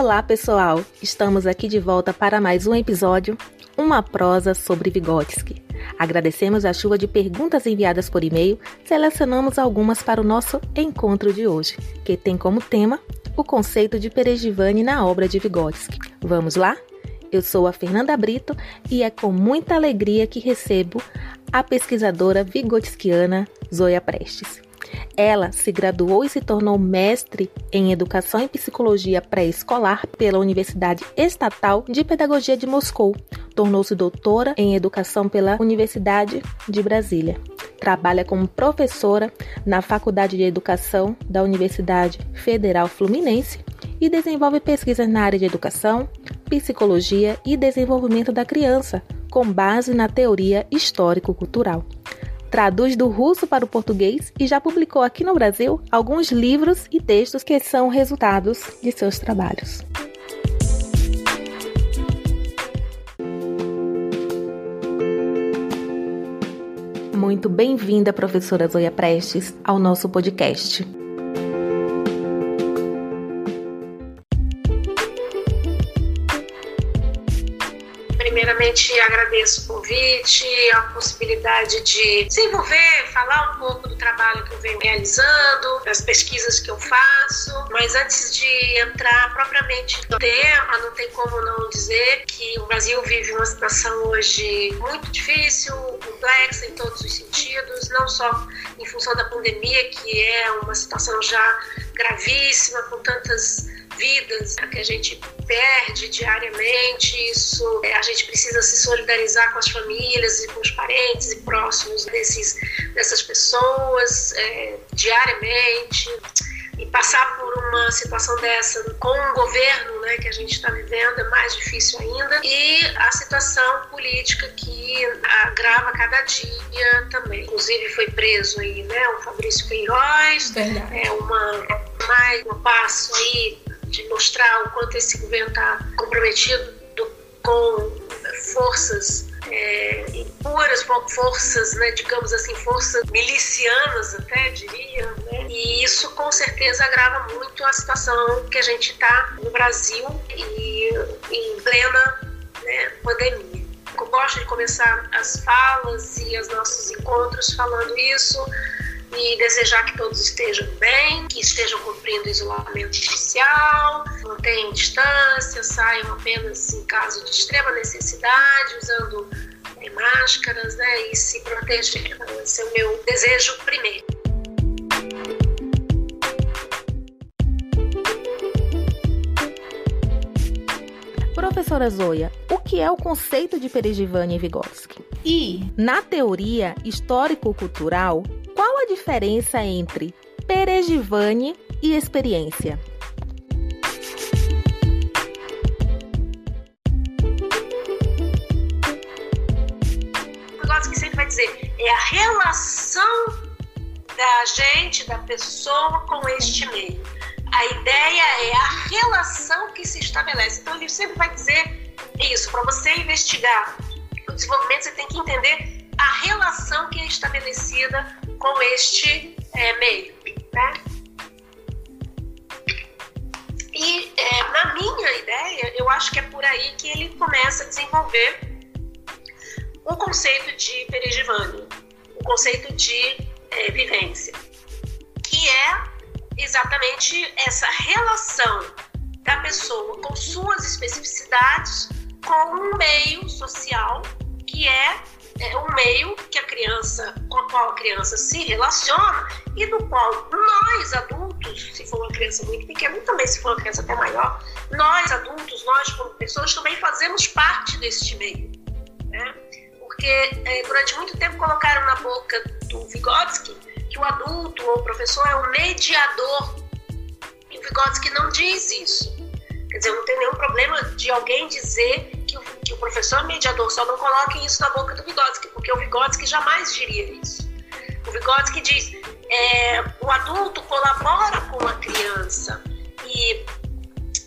Olá, pessoal! Estamos aqui de volta para mais um episódio, uma prosa sobre Vygotsky. Agradecemos a chuva de perguntas enviadas por e-mail, selecionamos algumas para o nosso encontro de hoje, que tem como tema o conceito de Perejivane na obra de Vygotsky. Vamos lá? Eu sou a Fernanda Brito e é com muita alegria que recebo a pesquisadora vigotskiana Zoya Prestes. Ela se graduou e se tornou mestre em Educação e Psicologia Pré-Escolar pela Universidade Estatal de Pedagogia de Moscou. Tornou-se doutora em Educação pela Universidade de Brasília. Trabalha como professora na Faculdade de Educação da Universidade Federal Fluminense e desenvolve pesquisas na área de educação, psicologia e desenvolvimento da criança, com base na teoria histórico-cultural traduz do russo para o português e já publicou aqui no Brasil alguns livros e textos que são resultados de seus trabalhos. Muito bem-vinda, professora Zoya Prestes, ao nosso podcast. Primeiramente, agradeço o convite, a possibilidade de desenvolver, falar um pouco do trabalho que eu venho realizando, das pesquisas que eu faço. Mas antes de entrar propriamente no tema, não tem como não dizer que o Brasil vive uma situação hoje muito difícil, complexa em todos os sentidos, não só em função da pandemia, que é uma situação já gravíssima, com tantas vidas que a gente perde diariamente. Isso é, a gente precisa se solidarizar com as famílias e com os parentes e próximos desses, dessas pessoas é, diariamente. E passar por uma situação dessa com o governo né, que a gente está vivendo é mais difícil ainda. E a situação política que agrava cada dia também. Inclusive foi preso aí, né, o Fabrício Queiroz. Verdade. É uma mais um passo aí de mostrar o quanto esse governo está comprometido do, com forças é, puras forças, né, digamos assim, forças milicianas até, diria, né? e isso com certeza agrava muito a situação que a gente está no Brasil e em plena né, pandemia. Eu gosto de começar as falas e os nossos encontros falando isso, e desejar que todos estejam bem, que estejam cumprindo o isolamento social, mantenham distância, saiam apenas em caso de extrema necessidade, usando é, máscaras né, e se protegendo. Esse é o meu desejo primeiro. Professora Zoya, o que é o conceito de Perejivane e Vygotsky? E, na teoria histórico-cultural, qual a diferença entre Perejivane e experiência? O negócio que sempre vai dizer é a relação da gente, da pessoa com este meio. A ideia é a relação que se estabelece. Então ele sempre vai dizer isso. Para você investigar o desenvolvimento, você tem que entender a relação que é estabelecida com este é, meio. Né? E é, na minha ideia, eu acho que é por aí que ele começa a desenvolver o conceito de perigivane, o conceito de é, vivência, que é exatamente essa relação da pessoa com suas especificidades com um meio qual a criança se relaciona e do qual nós adultos, se for uma criança muito pequena, e também se for uma criança até maior, nós adultos, nós como pessoas também fazemos parte deste meio, né? Porque é, durante muito tempo colocaram na boca do Vygotsky que o adulto ou o professor é um mediador e o Vygotsky não diz isso. Quer dizer, não tem nenhum problema de alguém dizer o, o professor mediador só não coloque isso na boca do Vygotsky, porque o Vygotsky jamais diria isso. O Vygotsky diz: é, o adulto colabora com a criança e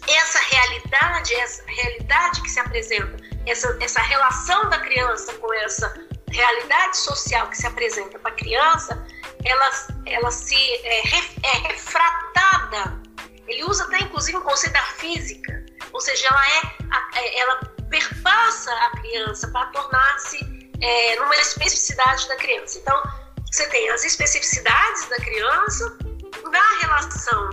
essa realidade, essa realidade que se apresenta, essa, essa relação da criança com essa realidade social que se apresenta para a criança, ela, ela se é, é refratada. Ele usa até inclusive o conceito da física Ou seja, ela é, é ela perpassa a criança para tornar-se é, numa especificidade da criança. Então, você tem as especificidades da criança na relação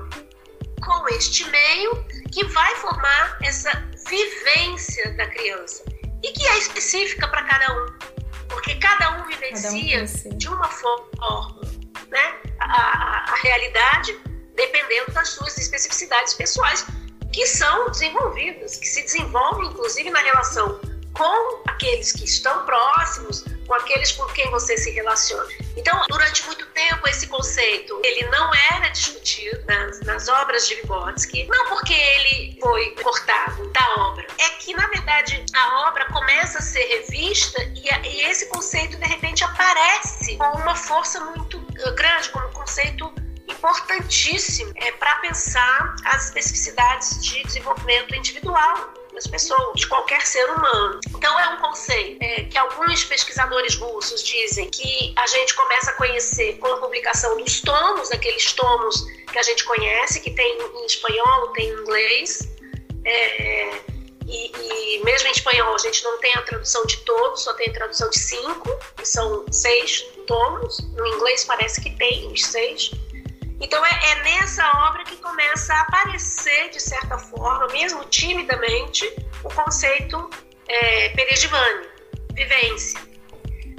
com este meio que vai formar essa vivência da criança. E que é específica para cada um, porque cada um vivencia cada um de uma forma né, a, a, a realidade dependendo das suas especificidades pessoais que são desenvolvidas, que se desenvolvem inclusive na relação com aqueles que estão próximos, com aqueles com quem você se relaciona. Então, durante muito tempo, esse conceito ele não era discutido nas, nas obras de Vygotsky, não porque ele foi cortado da obra, é que, na verdade, a obra começa a ser revista e, a, e esse conceito, de repente, aparece com uma força muito grande, como conceito importantíssimo é, para pensar as especificidades de desenvolvimento individual das pessoas, de qualquer ser humano. Então é um conceito é, que alguns pesquisadores russos dizem que a gente começa a conhecer com a publicação dos tomos, aqueles tomos que a gente conhece, que tem em espanhol, tem em inglês. É, e, e, mesmo em espanhol a gente não tem a tradução de todos, só tem a tradução de cinco, que são seis tomos. No inglês parece que tem os seis. Então é, é, nessa obra que começa a aparecer, de certa forma, mesmo timidamente, o conceito é, vivência.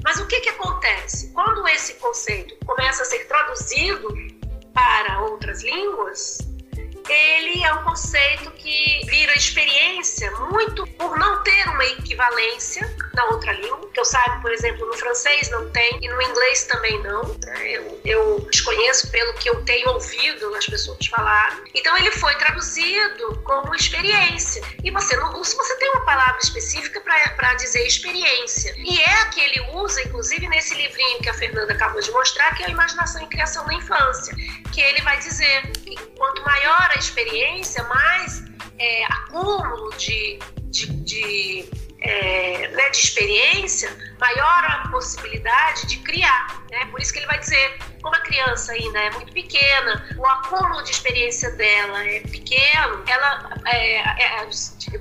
Mas o que, que acontece? Quando esse conceito começa a ser traduzido para outras línguas, ele é um conceito que vira experiência muito por não ter uma equivalência na outra língua, que eu saiba, por exemplo, no francês não tem e no inglês também não. Eu, eu desconheço pelo que eu tenho ouvido as pessoas falar. Então ele foi traduzido como experiência. E você não, se você tem uma palavra específica para dizer experiência, e é a que ele usa, inclusive nesse livrinho que a Fernanda acabou de mostrar, que é a imaginação e criação na infância, que ele vai dizer que quanto maior a experiência, mais é, acúmulo de, de, de, é, né, de experiência, maior a possibilidade de criar. Né? Por isso que ele vai dizer, como a criança ainda é muito pequena, o acúmulo de experiência dela é pequeno, ela é, é,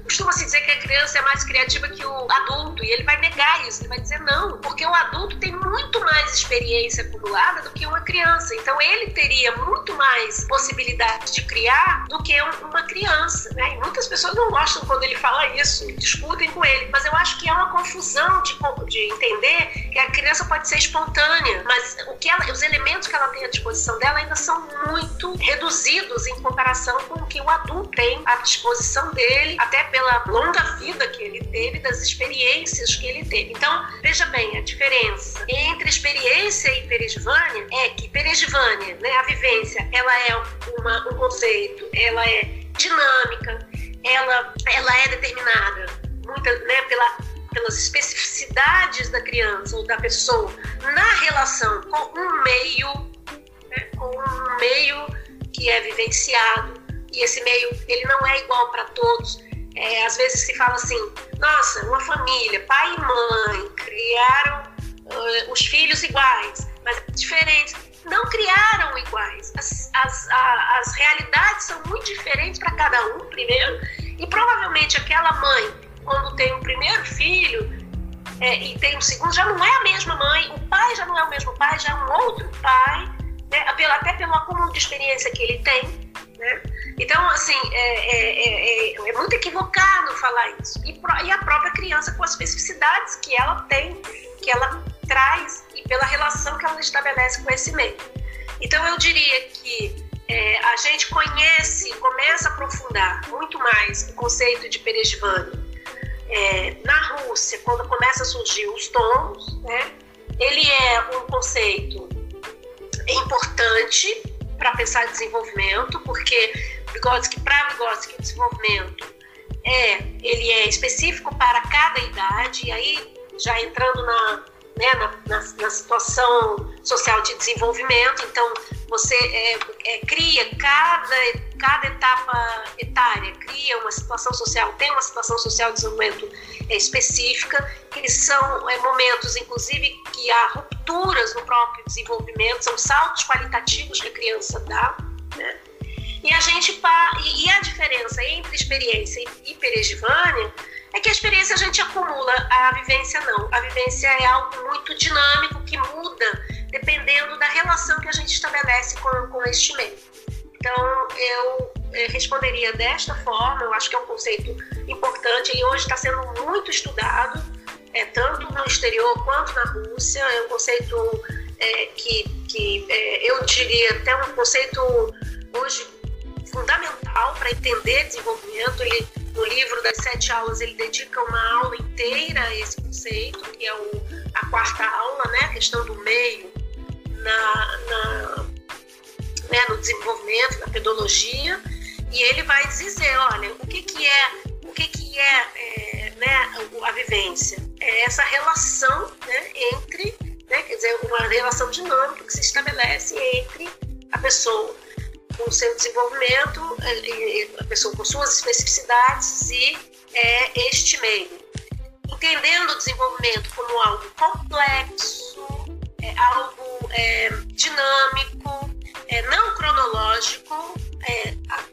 costuma-se dizer que a criança é mais criativa que o adulto, e ele vai negar isso, ele vai dizer não, porque o adulto tem muito mais experiência acumulada do que uma criança, então ele teria muito mais possibilidade de criar do que uma criança, né? E muitas pessoas não gostam quando ele fala isso, discutem com ele, mas eu acho que é uma confusão de, de entender que a criança pode ser espontânea, mas o que ela, os elementos que ela tem à disposição dela ainda são muito reduzidos em comparação com o que o adulto tem à disposição dele, até pela longa vida que ele teve, das experiências que ele teve. Então, veja bem, a diferença entre experiência e perigivânia é que perigivânia, né, a vivência, ela é uma, um conceito, ela é dinâmica, ela, ela é determinada muita, né, pela pelas especificidades da criança ou da pessoa na relação com um meio, né, com um meio que é vivenciado e esse meio ele não é igual para todos. É, às vezes se fala assim, nossa, uma família, pai e mãe criaram uh, os filhos iguais, mas diferentes. Não criaram iguais. As, as, a, as realidades são muito diferentes para cada um, primeiro, e provavelmente aquela mãe quando tem o primeiro filho é, e tem o segundo, já não é a mesma mãe, o pai já não é o mesmo pai, já é um outro pai, né? até pelo acúmulo de experiência que ele tem. Né? Então, assim, é, é, é, é muito equivocado falar isso. E, e, a própria criança com as especificidades que ela tem, que ela traz e pela relação que ela estabelece com esse meio. Então, eu diria que é, a gente conhece, começa a aprofundar muito mais o conceito de Perejvani é, na Rússia, quando começa a surgir os tons, né, ele é um conceito importante para pensar desenvolvimento, porque Vygotsky, para Vygotsky, o desenvolvimento é, ele é específico para cada idade, e aí já entrando na, né, na, na, na situação social de desenvolvimento, então você é, é, cria cada, cada etapa etária, cria uma situação social, tem uma situação social de desenvolvimento é, específica, que são é, momentos, inclusive, que há rupturas no próprio desenvolvimento, são saltos qualitativos que a criança dá, né? E a gente e a diferença entre experiência e perejivânia é que a experiência a gente acumula, a vivência não. A vivência é algo muito dinâmico que muda dependendo da relação que a gente estabelece com, com este meio. Então, eu é, responderia desta forma, eu acho que é um conceito importante e hoje está sendo muito estudado, é, tanto no exterior quanto na Rússia. É um conceito é, que, que é, eu diria até um conceito hoje fundamental para entender desenvolvimento. Ele, no livro das sete aulas, ele dedica uma aula inteira a esse conceito, que é o, a quarta aula, né, a questão do meio na, na né, no desenvolvimento, na pedologia, e ele vai dizer, olha, o que, que é o que, que é, é né, a vivência? É essa relação né, entre, né, quer dizer, uma relação dinâmica que se estabelece entre a pessoa com seu desenvolvimento, a pessoa com suas especificidades e é, este meio. Entendendo o desenvolvimento como algo complexo, é, dinâmico, é, não cronológico. É, a,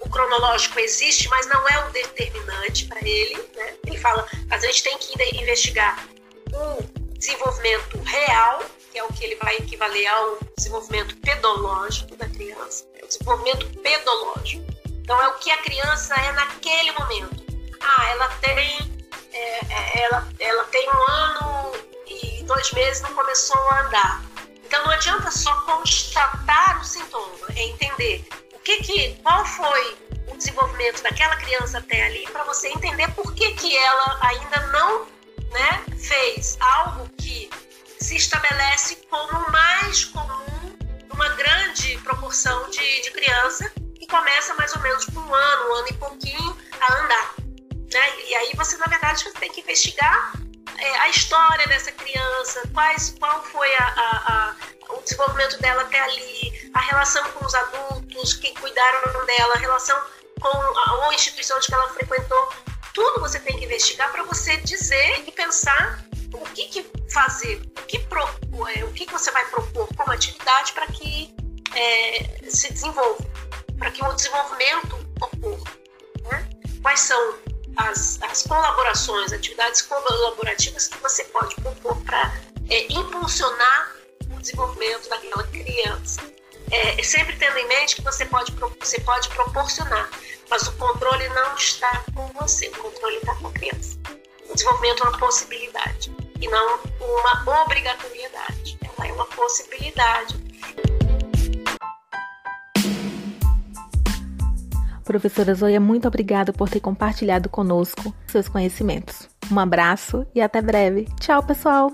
o cronológico existe, mas não é o determinante para ele. Né? Ele fala, mas a gente tem que investigar o desenvolvimento real, que é o que ele vai equivaler ao desenvolvimento pedológico da criança. É o desenvolvimento pedológico. Então é o que a criança é naquele momento. Ah, ela tem, é, é ela, ela tem um ano e dois meses não começou a andar. Então não adianta só constatar o sintoma, é entender o que que, qual foi o desenvolvimento daquela criança até ali para você entender por que que ela ainda não, né, fez algo que se estabelece como mais comum numa grande proporção de, de criança que começa mais ou menos com um ano, um ano e pouquinho a andar. Né? E aí você, na verdade, você tem que investigar é, a história dessa criança, quais, qual foi a, a, a, o desenvolvimento dela até ali, a relação com os adultos que cuidaram dela, a relação com a, a instituição que ela frequentou. Tudo você tem que investigar para você dizer e pensar o que, que fazer, o que, pro, é, o que, que você vai propor como atividade para que é, se desenvolva, para que o desenvolvimento ocorra. Né? Quais são as, as colaborações, atividades colaborativas que você pode propor para é, impulsionar o desenvolvimento daquela criança. É, sempre tendo em mente que você pode, você pode proporcionar, mas o controle não está com você, o controle está com a criança. O desenvolvimento é uma possibilidade e não uma obrigatoriedade. Ela é uma possibilidade Professora Zoya, muito obrigada por ter compartilhado conosco seus conhecimentos. Um abraço e até breve. Tchau, pessoal!